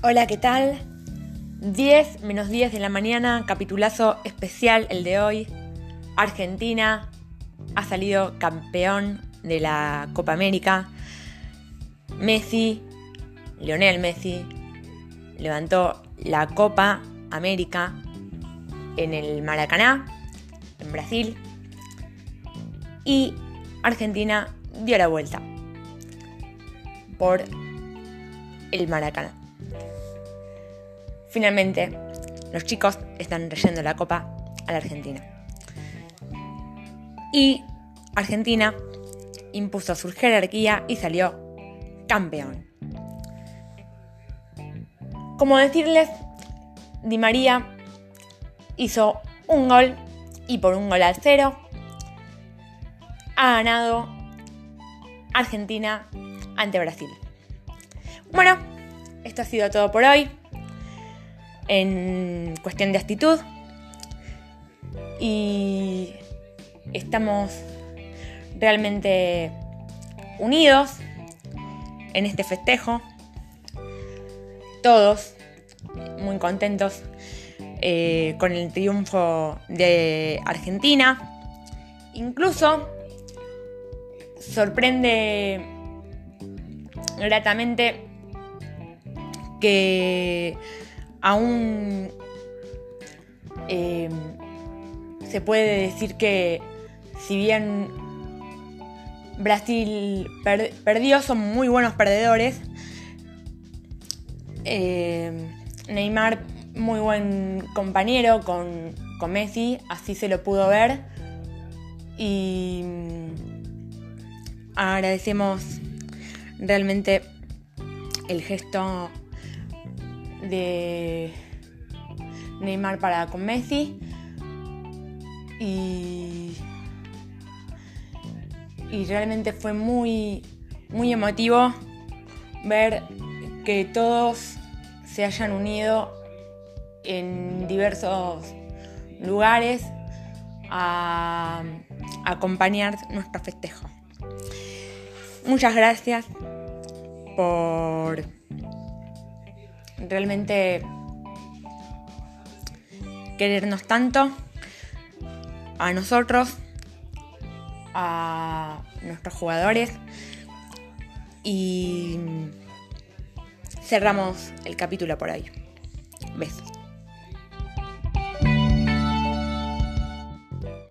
Hola, ¿qué tal? 10 menos 10 de la mañana, capitulazo especial el de hoy. Argentina ha salido campeón de la Copa América. Messi, Lionel Messi, levantó la Copa América en el Maracaná, en Brasil. Y Argentina dio la vuelta por el Maracaná. Finalmente, los chicos están reyendo la copa a la Argentina. Y Argentina impuso su jerarquía y salió campeón. Como decirles, Di María hizo un gol y por un gol al cero ha ganado Argentina ante Brasil. Bueno, esto ha sido todo por hoy. En cuestión de actitud. Y estamos realmente unidos en este festejo, todos muy contentos eh, con el triunfo de Argentina, incluso sorprende gratamente que aún eh, se puede decir que si bien Brasil perdió, son muy buenos perdedores. Eh, Neymar, muy buen compañero con, con Messi, así se lo pudo ver. Y agradecemos realmente el gesto de Neymar para con Messi. Y, y realmente fue muy, muy emotivo ver que todos se hayan unido en diversos lugares a acompañar nuestro festejo. Muchas gracias por realmente querernos tanto a nosotros, a nuestros jugadores y cerramos el capítulo por ahí. Besos.